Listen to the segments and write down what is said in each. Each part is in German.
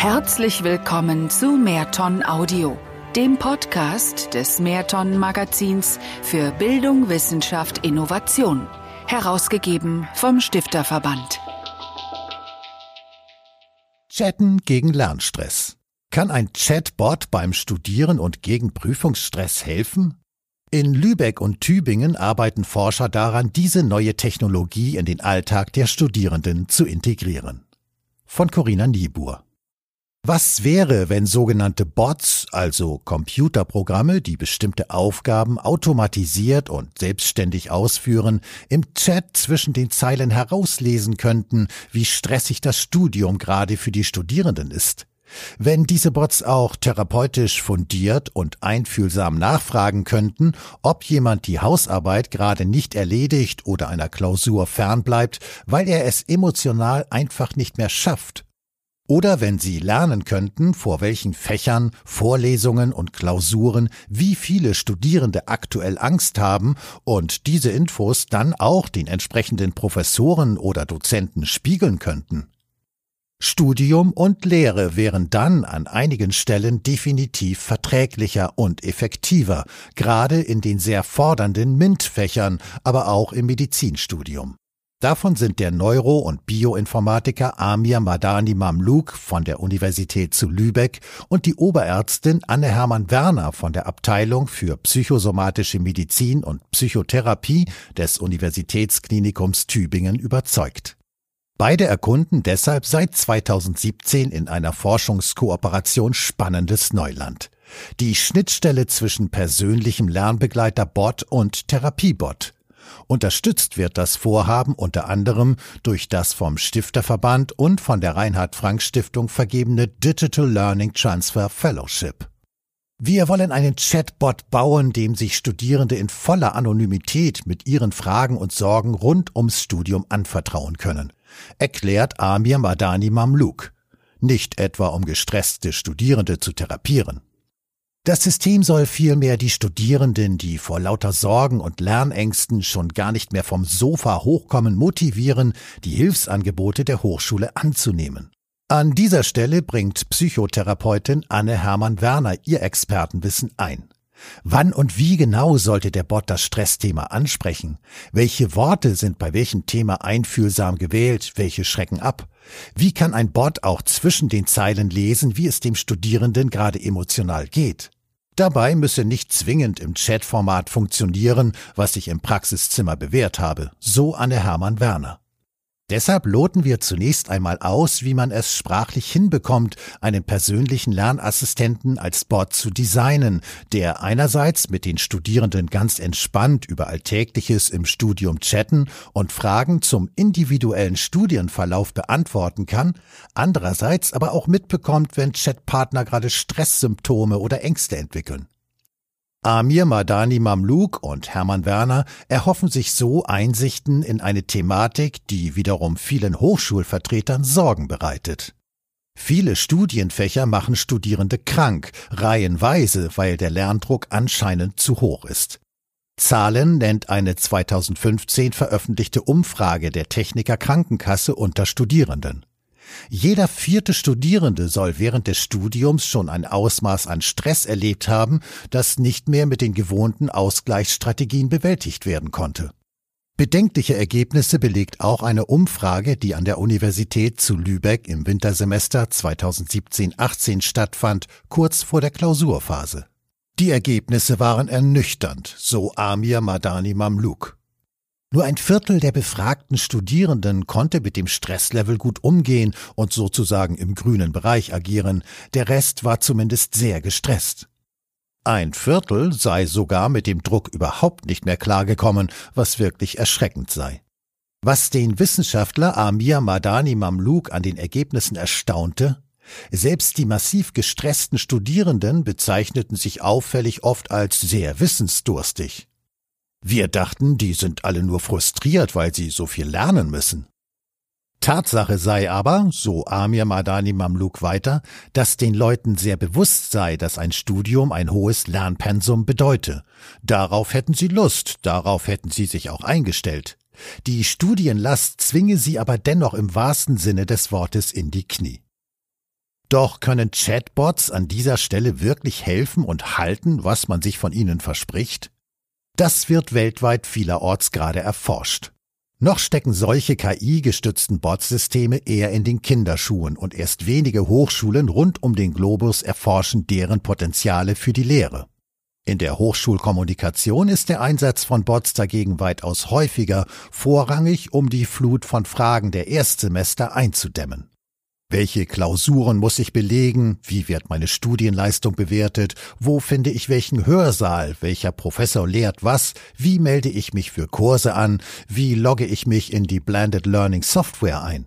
Herzlich willkommen zu Mehrton Audio, dem Podcast des Mehrton Magazins für Bildung, Wissenschaft, Innovation, herausgegeben vom Stifterverband. Chatten gegen Lernstress. Kann ein Chatbot beim Studieren und gegen Prüfungsstress helfen? In Lübeck und Tübingen arbeiten Forscher daran, diese neue Technologie in den Alltag der Studierenden zu integrieren. Von Corinna Niebuhr. Was wäre, wenn sogenannte Bots, also Computerprogramme, die bestimmte Aufgaben automatisiert und selbstständig ausführen, im Chat zwischen den Zeilen herauslesen könnten, wie stressig das Studium gerade für die Studierenden ist? Wenn diese Bots auch therapeutisch fundiert und einfühlsam nachfragen könnten, ob jemand die Hausarbeit gerade nicht erledigt oder einer Klausur fernbleibt, weil er es emotional einfach nicht mehr schafft, oder wenn Sie lernen könnten, vor welchen Fächern, Vorlesungen und Klausuren wie viele Studierende aktuell Angst haben und diese Infos dann auch den entsprechenden Professoren oder Dozenten spiegeln könnten. Studium und Lehre wären dann an einigen Stellen definitiv verträglicher und effektiver, gerade in den sehr fordernden MINT-Fächern, aber auch im Medizinstudium. Davon sind der Neuro- und Bioinformatiker Amir Madani Mamluk von der Universität zu Lübeck und die Oberärztin Anne Hermann Werner von der Abteilung für psychosomatische Medizin und Psychotherapie des Universitätsklinikums Tübingen überzeugt. Beide erkunden deshalb seit 2017 in einer Forschungskooperation spannendes Neuland. Die Schnittstelle zwischen persönlichem Lernbegleiter Bot und Therapiebot. Unterstützt wird das Vorhaben unter anderem durch das vom Stifterverband und von der Reinhard Frank Stiftung vergebene Digital Learning Transfer Fellowship. Wir wollen einen Chatbot bauen, dem sich Studierende in voller Anonymität mit ihren Fragen und Sorgen rund ums Studium anvertrauen können, erklärt Amir Madani Mamluk. Nicht etwa um gestresste Studierende zu therapieren. Das System soll vielmehr die Studierenden, die vor lauter Sorgen und Lernängsten schon gar nicht mehr vom Sofa hochkommen, motivieren, die Hilfsangebote der Hochschule anzunehmen. An dieser Stelle bringt Psychotherapeutin Anne Hermann Werner ihr Expertenwissen ein. Wann und wie genau sollte der Bot das Stressthema ansprechen? Welche Worte sind bei welchem Thema einfühlsam gewählt? Welche schrecken ab? Wie kann ein Bot auch zwischen den Zeilen lesen, wie es dem Studierenden gerade emotional geht? Dabei müsse nicht zwingend im Chatformat funktionieren, was sich im Praxiszimmer bewährt habe, so Anne Hermann Werner. Deshalb loten wir zunächst einmal aus, wie man es sprachlich hinbekommt, einen persönlichen Lernassistenten als Bot zu designen, der einerseits mit den Studierenden ganz entspannt über Alltägliches im Studium chatten und Fragen zum individuellen Studienverlauf beantworten kann, andererseits aber auch mitbekommt, wenn Chatpartner gerade Stresssymptome oder Ängste entwickeln. Amir Madani Mamluk und Hermann Werner erhoffen sich so Einsichten in eine Thematik, die wiederum vielen Hochschulvertretern Sorgen bereitet. Viele Studienfächer machen Studierende krank, reihenweise, weil der Lerndruck anscheinend zu hoch ist. Zahlen nennt eine 2015 veröffentlichte Umfrage der Techniker Krankenkasse unter Studierenden. Jeder vierte Studierende soll während des Studiums schon ein Ausmaß an Stress erlebt haben, das nicht mehr mit den gewohnten Ausgleichsstrategien bewältigt werden konnte. Bedenkliche Ergebnisse belegt auch eine Umfrage, die an der Universität zu Lübeck im Wintersemester 2017-18 stattfand, kurz vor der Klausurphase. Die Ergebnisse waren ernüchternd, so Amir Madani Mamluk. Nur ein Viertel der befragten Studierenden konnte mit dem Stresslevel gut umgehen und sozusagen im grünen Bereich agieren, der Rest war zumindest sehr gestresst. Ein Viertel sei sogar mit dem Druck überhaupt nicht mehr klargekommen, was wirklich erschreckend sei. Was den Wissenschaftler Amir Madani Mamluk an den Ergebnissen erstaunte, selbst die massiv gestressten Studierenden bezeichneten sich auffällig oft als sehr wissensdurstig. Wir dachten, die sind alle nur frustriert, weil sie so viel lernen müssen. Tatsache sei aber, so Amir Madani Mamluk weiter, dass den Leuten sehr bewusst sei, dass ein Studium ein hohes Lernpensum bedeute. Darauf hätten sie Lust, darauf hätten sie sich auch eingestellt. Die Studienlast zwinge sie aber dennoch im wahrsten Sinne des Wortes in die Knie. Doch können Chatbots an dieser Stelle wirklich helfen und halten, was man sich von ihnen verspricht? Das wird weltweit vielerorts gerade erforscht. Noch stecken solche KI-gestützten Botsysteme eher in den Kinderschuhen und erst wenige Hochschulen rund um den Globus erforschen deren Potenziale für die Lehre. In der Hochschulkommunikation ist der Einsatz von Bots dagegen weitaus häufiger, vorrangig um die Flut von Fragen der Erstsemester einzudämmen. Welche Klausuren muss ich belegen? Wie wird meine Studienleistung bewertet? Wo finde ich welchen Hörsaal? Welcher Professor lehrt was? Wie melde ich mich für Kurse an? Wie logge ich mich in die Blended Learning Software ein?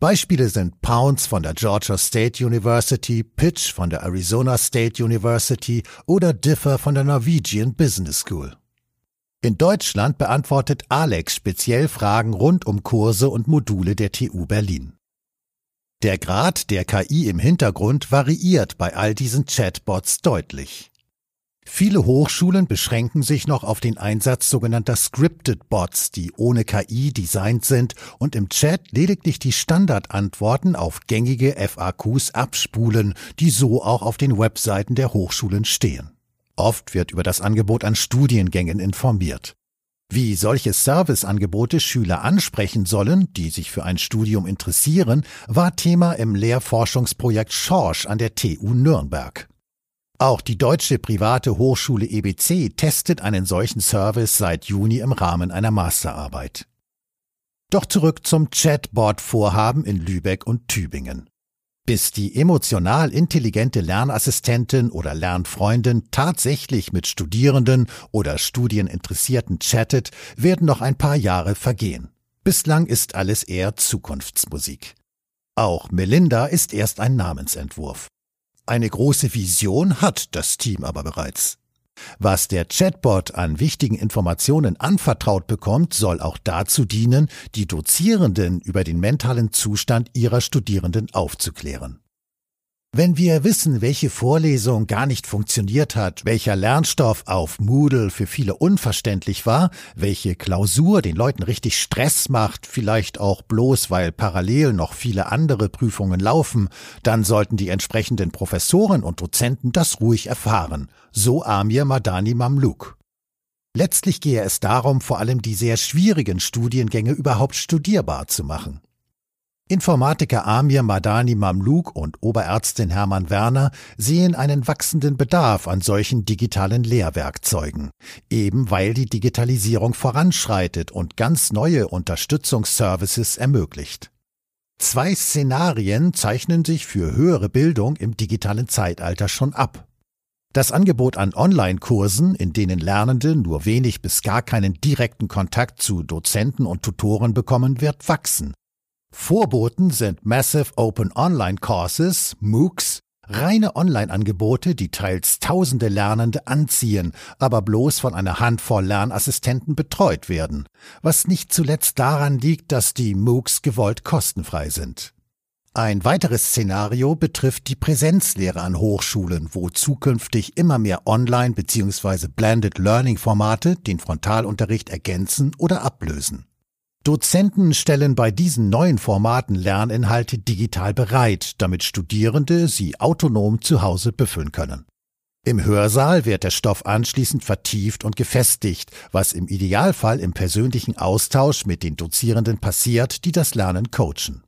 Beispiele sind Pounds von der Georgia State University, Pitch von der Arizona State University oder Differ von der Norwegian Business School. In Deutschland beantwortet Alex speziell Fragen rund um Kurse und Module der TU Berlin. Der Grad der KI im Hintergrund variiert bei all diesen Chatbots deutlich. Viele Hochschulen beschränken sich noch auf den Einsatz sogenannter Scripted Bots, die ohne KI designt sind und im Chat lediglich die Standardantworten auf gängige FAQs abspulen, die so auch auf den Webseiten der Hochschulen stehen. Oft wird über das Angebot an Studiengängen informiert. Wie solche Serviceangebote Schüler ansprechen sollen, die sich für ein Studium interessieren, war Thema im Lehrforschungsprojekt Schorsch an der TU Nürnberg. Auch die deutsche private Hochschule EBC testet einen solchen Service seit Juni im Rahmen einer Masterarbeit. Doch zurück zum Chatbot-Vorhaben in Lübeck und Tübingen. Bis die emotional intelligente Lernassistentin oder Lernfreundin tatsächlich mit Studierenden oder Studieninteressierten chattet, werden noch ein paar Jahre vergehen. Bislang ist alles eher Zukunftsmusik. Auch Melinda ist erst ein Namensentwurf. Eine große Vision hat das Team aber bereits. Was der Chatbot an wichtigen Informationen anvertraut bekommt, soll auch dazu dienen, die Dozierenden über den mentalen Zustand ihrer Studierenden aufzuklären. Wenn wir wissen, welche Vorlesung gar nicht funktioniert hat, welcher Lernstoff auf Moodle für viele unverständlich war, welche Klausur den Leuten richtig Stress macht, vielleicht auch bloß, weil parallel noch viele andere Prüfungen laufen, dann sollten die entsprechenden Professoren und Dozenten das ruhig erfahren, so Amir Madani Mamluk. Letztlich gehe es darum, vor allem die sehr schwierigen Studiengänge überhaupt studierbar zu machen. Informatiker Amir Madani Mamluk und Oberärztin Hermann Werner sehen einen wachsenden Bedarf an solchen digitalen Lehrwerkzeugen, eben weil die Digitalisierung voranschreitet und ganz neue Unterstützungsservices ermöglicht. Zwei Szenarien zeichnen sich für höhere Bildung im digitalen Zeitalter schon ab. Das Angebot an Online-Kursen, in denen Lernende nur wenig bis gar keinen direkten Kontakt zu Dozenten und Tutoren bekommen, wird wachsen Vorboten sind Massive Open Online Courses, MOOCs, reine Online-Angebote, die teils tausende Lernende anziehen, aber bloß von einer Handvoll Lernassistenten betreut werden, was nicht zuletzt daran liegt, dass die MOOCs gewollt kostenfrei sind. Ein weiteres Szenario betrifft die Präsenzlehre an Hochschulen, wo zukünftig immer mehr Online- bzw. Blended Learning-Formate den Frontalunterricht ergänzen oder ablösen. Dozenten stellen bei diesen neuen Formaten Lerninhalte digital bereit, damit Studierende sie autonom zu Hause befüllen können. Im Hörsaal wird der Stoff anschließend vertieft und gefestigt, was im Idealfall im persönlichen Austausch mit den Dozierenden passiert, die das Lernen coachen.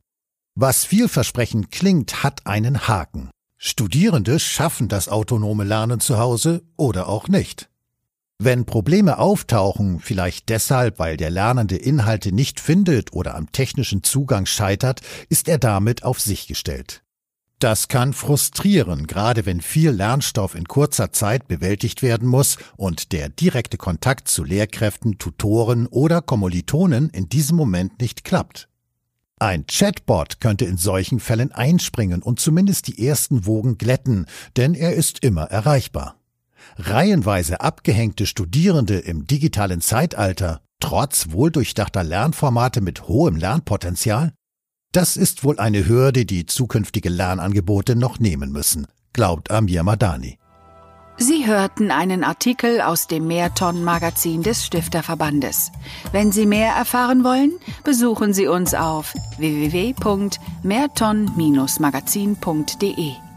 Was vielversprechend klingt, hat einen Haken. Studierende schaffen das autonome Lernen zu Hause oder auch nicht. Wenn Probleme auftauchen, vielleicht deshalb, weil der Lernende Inhalte nicht findet oder am technischen Zugang scheitert, ist er damit auf sich gestellt. Das kann frustrieren, gerade wenn viel Lernstoff in kurzer Zeit bewältigt werden muss und der direkte Kontakt zu Lehrkräften, Tutoren oder Kommilitonen in diesem Moment nicht klappt. Ein Chatbot könnte in solchen Fällen einspringen und zumindest die ersten Wogen glätten, denn er ist immer erreichbar reihenweise abgehängte Studierende im digitalen Zeitalter, trotz wohldurchdachter Lernformate mit hohem Lernpotenzial? Das ist wohl eine Hürde, die zukünftige Lernangebote noch nehmen müssen, glaubt Amir Madani. Sie hörten einen Artikel aus dem Mehrton-Magazin des Stifterverbandes. Wenn Sie mehr erfahren wollen, besuchen Sie uns auf www.mehrton-magazin.de.